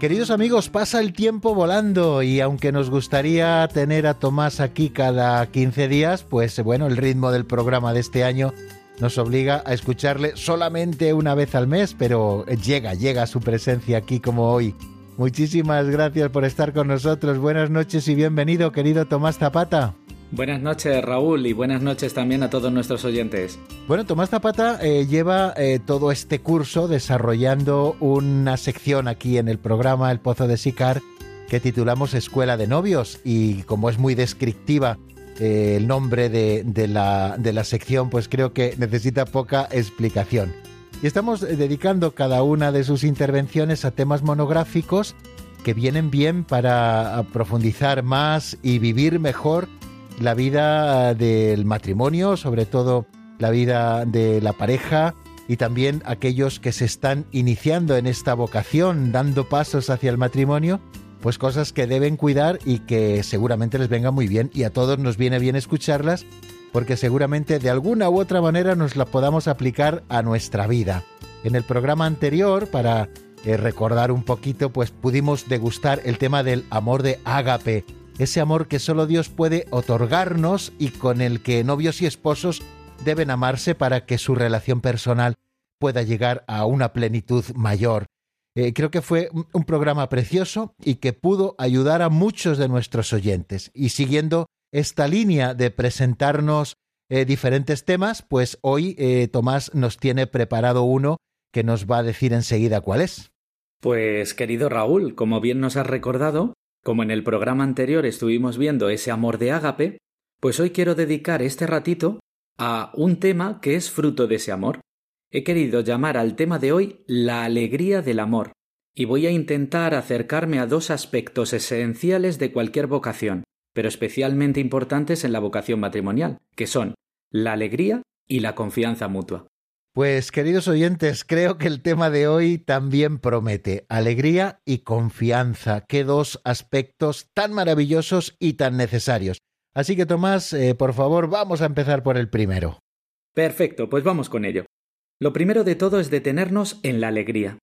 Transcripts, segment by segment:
Queridos amigos, pasa el tiempo volando y aunque nos gustaría tener a Tomás aquí cada 15 días, pues bueno, el ritmo del programa de este año nos obliga a escucharle solamente una vez al mes, pero llega, llega su presencia aquí como hoy. Muchísimas gracias por estar con nosotros. Buenas noches y bienvenido, querido Tomás Zapata. Buenas noches Raúl y buenas noches también a todos nuestros oyentes. Bueno, Tomás Zapata eh, lleva eh, todo este curso desarrollando una sección aquí en el programa El Pozo de Sicar que titulamos Escuela de Novios y como es muy descriptiva eh, el nombre de, la, de la sección, pues creo que necesita poca explicación. Y estamos dedicando cada una de sus intervenciones a temas monográficos que vienen bien para profundizar más y vivir mejor la vida del matrimonio, sobre todo la vida de la pareja y también aquellos que se están iniciando en esta vocación, dando pasos hacia el matrimonio, pues cosas que deben cuidar y que seguramente les venga muy bien y a todos nos viene bien escucharlas porque seguramente de alguna u otra manera nos la podamos aplicar a nuestra vida. En el programa anterior, para eh, recordar un poquito, pues pudimos degustar el tema del amor de ágape, ese amor que solo Dios puede otorgarnos y con el que novios y esposos deben amarse para que su relación personal pueda llegar a una plenitud mayor. Eh, creo que fue un programa precioso y que pudo ayudar a muchos de nuestros oyentes. Y siguiendo esta línea de presentarnos eh, diferentes temas, pues hoy eh, Tomás nos tiene preparado uno que nos va a decir enseguida cuál es. Pues querido Raúl, como bien nos has recordado, como en el programa anterior estuvimos viendo ese amor de ágape, pues hoy quiero dedicar este ratito a un tema que es fruto de ese amor. He querido llamar al tema de hoy la alegría del amor, y voy a intentar acercarme a dos aspectos esenciales de cualquier vocación, pero especialmente importantes en la vocación matrimonial, que son la alegría y la confianza mutua. Pues queridos oyentes, creo que el tema de hoy también promete alegría y confianza, qué dos aspectos tan maravillosos y tan necesarios. Así que Tomás, eh, por favor, vamos a empezar por el primero. Perfecto, pues vamos con ello. Lo primero de todo es detenernos en la alegría.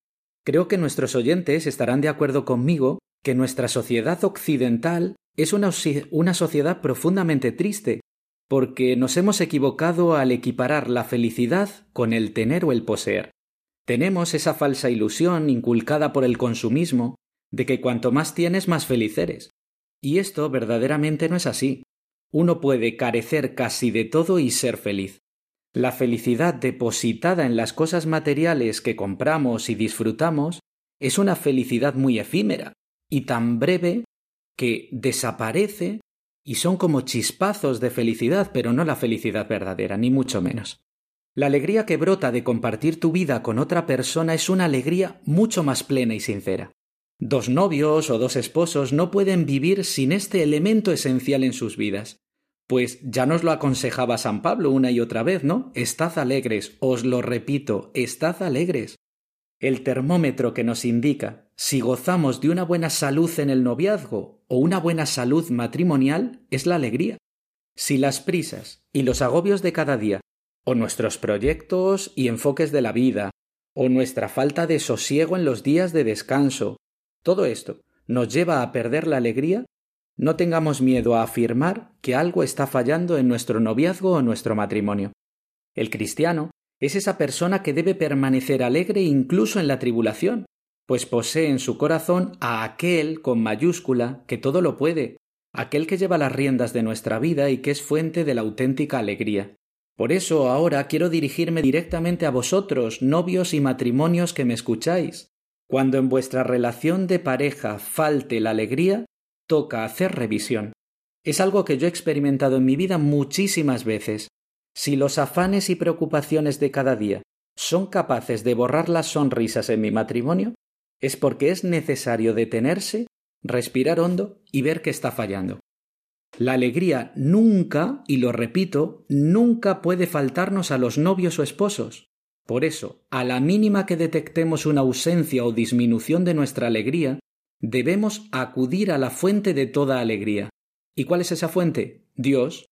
Creo que nuestros oyentes estarán de acuerdo conmigo que nuestra sociedad occidental es una sociedad profundamente triste, porque nos hemos equivocado al equiparar la felicidad con el tener o el poseer. Tenemos esa falsa ilusión inculcada por el consumismo de que cuanto más tienes más feliz eres. Y esto verdaderamente no es así. Uno puede carecer casi de todo y ser feliz. La felicidad depositada en las cosas materiales que compramos y disfrutamos es una felicidad muy efímera y tan breve que desaparece y son como chispazos de felicidad, pero no la felicidad verdadera, ni mucho menos. La alegría que brota de compartir tu vida con otra persona es una alegría mucho más plena y sincera. Dos novios o dos esposos no pueden vivir sin este elemento esencial en sus vidas. Pues ya nos lo aconsejaba San Pablo una y otra vez, ¿no? Estad alegres, os lo repito, estad alegres. El termómetro que nos indica si gozamos de una buena salud en el noviazgo o una buena salud matrimonial es la alegría. Si las prisas y los agobios de cada día, o nuestros proyectos y enfoques de la vida, o nuestra falta de sosiego en los días de descanso, todo esto nos lleva a perder la alegría, no tengamos miedo a afirmar que algo está fallando en nuestro noviazgo o nuestro matrimonio. El cristiano es esa persona que debe permanecer alegre incluso en la tribulación, pues posee en su corazón a aquel con mayúscula que todo lo puede, aquel que lleva las riendas de nuestra vida y que es fuente de la auténtica alegría. Por eso ahora quiero dirigirme directamente a vosotros, novios y matrimonios que me escucháis. Cuando en vuestra relación de pareja falte la alegría, toca hacer revisión. Es algo que yo he experimentado en mi vida muchísimas veces. Si los afanes y preocupaciones de cada día son capaces de borrar las sonrisas en mi matrimonio, es porque es necesario detenerse, respirar hondo y ver qué está fallando. La alegría nunca, y lo repito, nunca puede faltarnos a los novios o esposos. Por eso, a la mínima que detectemos una ausencia o disminución de nuestra alegría, debemos acudir a la fuente de toda alegría. ¿Y cuál es esa fuente? Dios.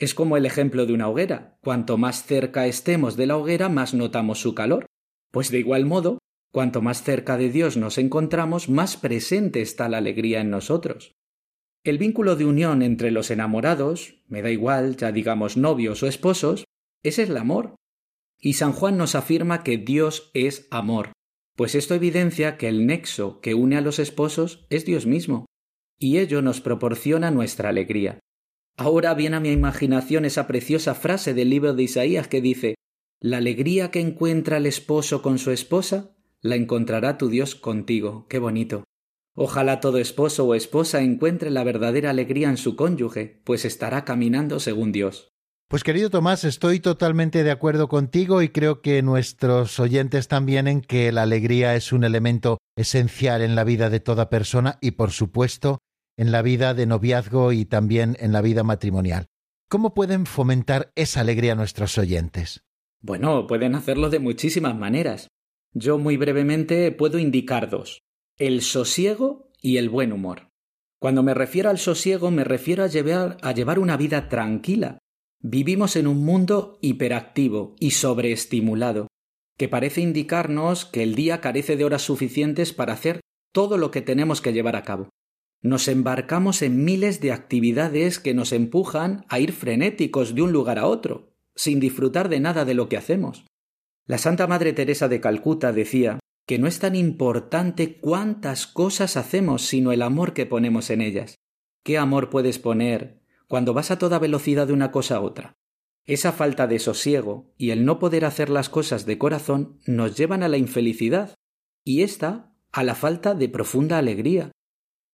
Es como el ejemplo de una hoguera. Cuanto más cerca estemos de la hoguera, más notamos su calor. Pues de igual modo, Cuanto más cerca de Dios nos encontramos, más presente está la alegría en nosotros. El vínculo de unión entre los enamorados, me da igual, ya digamos novios o esposos, es el amor. Y San Juan nos afirma que Dios es amor, pues esto evidencia que el nexo que une a los esposos es Dios mismo, y ello nos proporciona nuestra alegría. Ahora viene a mi imaginación esa preciosa frase del libro de Isaías que dice La alegría que encuentra el esposo con su esposa, la encontrará tu Dios contigo. Qué bonito. Ojalá todo esposo o esposa encuentre la verdadera alegría en su cónyuge, pues estará caminando según Dios. Pues querido Tomás, estoy totalmente de acuerdo contigo y creo que nuestros oyentes también en que la alegría es un elemento esencial en la vida de toda persona y por supuesto en la vida de noviazgo y también en la vida matrimonial. ¿Cómo pueden fomentar esa alegría nuestros oyentes? Bueno, pueden hacerlo de muchísimas maneras. Yo muy brevemente puedo indicar dos, el sosiego y el buen humor. Cuando me refiero al sosiego me refiero a llevar, a llevar una vida tranquila. Vivimos en un mundo hiperactivo y sobreestimulado, que parece indicarnos que el día carece de horas suficientes para hacer todo lo que tenemos que llevar a cabo. Nos embarcamos en miles de actividades que nos empujan a ir frenéticos de un lugar a otro, sin disfrutar de nada de lo que hacemos. La Santa Madre Teresa de Calcuta decía que no es tan importante cuántas cosas hacemos, sino el amor que ponemos en ellas. ¿Qué amor puedes poner cuando vas a toda velocidad de una cosa a otra? Esa falta de sosiego y el no poder hacer las cosas de corazón nos llevan a la infelicidad y esta a la falta de profunda alegría.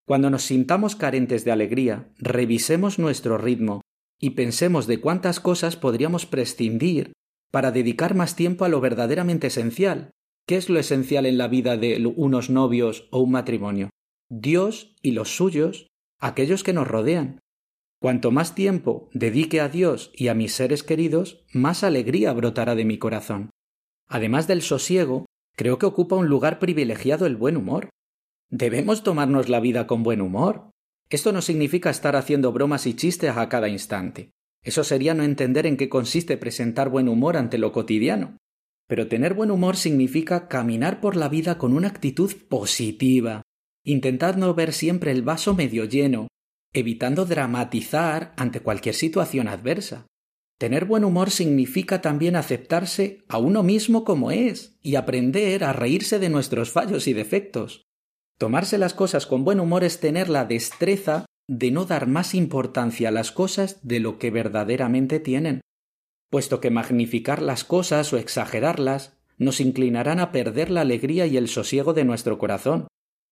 Cuando nos sintamos carentes de alegría, revisemos nuestro ritmo y pensemos de cuántas cosas podríamos prescindir para dedicar más tiempo a lo verdaderamente esencial. ¿Qué es lo esencial en la vida de unos novios o un matrimonio? Dios y los suyos, aquellos que nos rodean. Cuanto más tiempo dedique a Dios y a mis seres queridos, más alegría brotará de mi corazón. Además del sosiego, creo que ocupa un lugar privilegiado el buen humor. Debemos tomarnos la vida con buen humor. Esto no significa estar haciendo bromas y chistes a cada instante. Eso sería no entender en qué consiste presentar buen humor ante lo cotidiano. Pero tener buen humor significa caminar por la vida con una actitud positiva, intentando ver siempre el vaso medio lleno, evitando dramatizar ante cualquier situación adversa. Tener buen humor significa también aceptarse a uno mismo como es y aprender a reírse de nuestros fallos y defectos. Tomarse las cosas con buen humor es tener la destreza de no dar más importancia a las cosas de lo que verdaderamente tienen, puesto que magnificar las cosas o exagerarlas nos inclinarán a perder la alegría y el sosiego de nuestro corazón.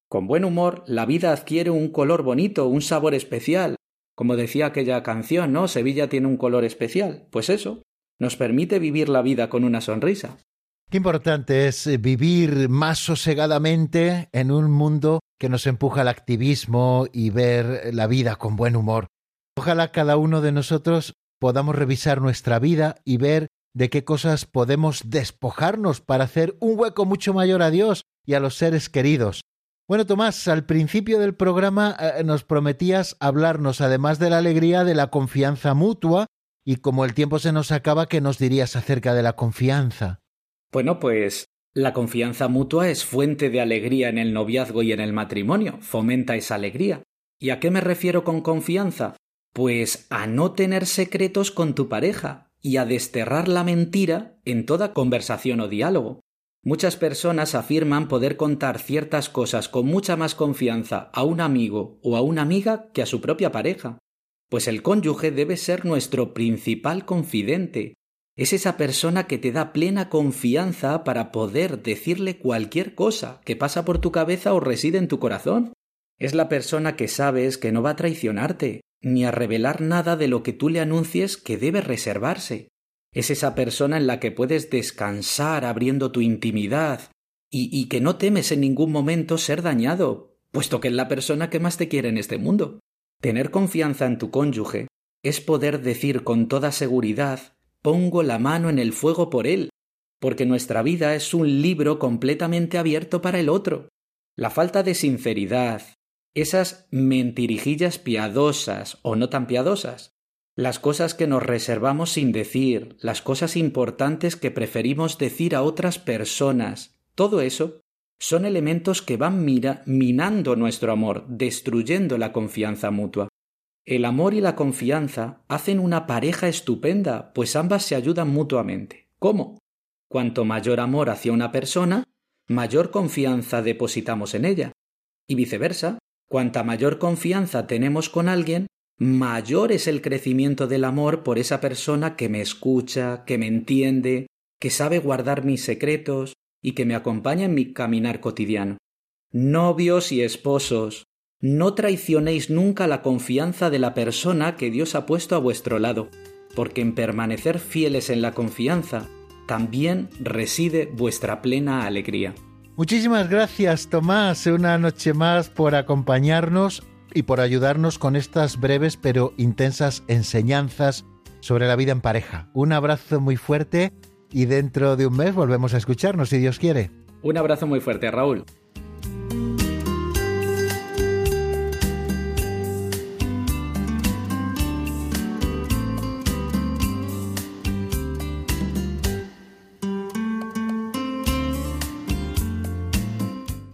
Con buen humor la vida adquiere un color bonito, un sabor especial. Como decía aquella canción, ¿no? Sevilla tiene un color especial. Pues eso, nos permite vivir la vida con una sonrisa. Qué importante es eh, vivir más sosegadamente en un mundo que nos empuja al activismo y ver la vida con buen humor. Ojalá cada uno de nosotros podamos revisar nuestra vida y ver de qué cosas podemos despojarnos para hacer un hueco mucho mayor a Dios y a los seres queridos. Bueno, Tomás, al principio del programa eh, nos prometías hablarnos, además de la alegría, de la confianza mutua, y como el tiempo se nos acaba, ¿qué nos dirías acerca de la confianza? Bueno, pues la confianza mutua es fuente de alegría en el noviazgo y en el matrimonio, fomenta esa alegría. ¿Y a qué me refiero con confianza? Pues a no tener secretos con tu pareja y a desterrar la mentira en toda conversación o diálogo. Muchas personas afirman poder contar ciertas cosas con mucha más confianza a un amigo o a una amiga que a su propia pareja. Pues el cónyuge debe ser nuestro principal confidente, es esa persona que te da plena confianza para poder decirle cualquier cosa que pasa por tu cabeza o reside en tu corazón. Es la persona que sabes que no va a traicionarte, ni a revelar nada de lo que tú le anuncies que debe reservarse. Es esa persona en la que puedes descansar abriendo tu intimidad y, y que no temes en ningún momento ser dañado, puesto que es la persona que más te quiere en este mundo. Tener confianza en tu cónyuge es poder decir con toda seguridad pongo la mano en el fuego por él, porque nuestra vida es un libro completamente abierto para el otro. La falta de sinceridad, esas mentirijillas piadosas o no tan piadosas, las cosas que nos reservamos sin decir, las cosas importantes que preferimos decir a otras personas, todo eso son elementos que van minando nuestro amor, destruyendo la confianza mutua. El amor y la confianza hacen una pareja estupenda, pues ambas se ayudan mutuamente. ¿Cómo? Cuanto mayor amor hacia una persona, mayor confianza depositamos en ella. Y viceversa, cuanta mayor confianza tenemos con alguien, mayor es el crecimiento del amor por esa persona que me escucha, que me entiende, que sabe guardar mis secretos y que me acompaña en mi caminar cotidiano. Novios y esposos, no traicionéis nunca la confianza de la persona que Dios ha puesto a vuestro lado, porque en permanecer fieles en la confianza también reside vuestra plena alegría. Muchísimas gracias Tomás, una noche más por acompañarnos y por ayudarnos con estas breves pero intensas enseñanzas sobre la vida en pareja. Un abrazo muy fuerte y dentro de un mes volvemos a escucharnos si Dios quiere. Un abrazo muy fuerte, Raúl.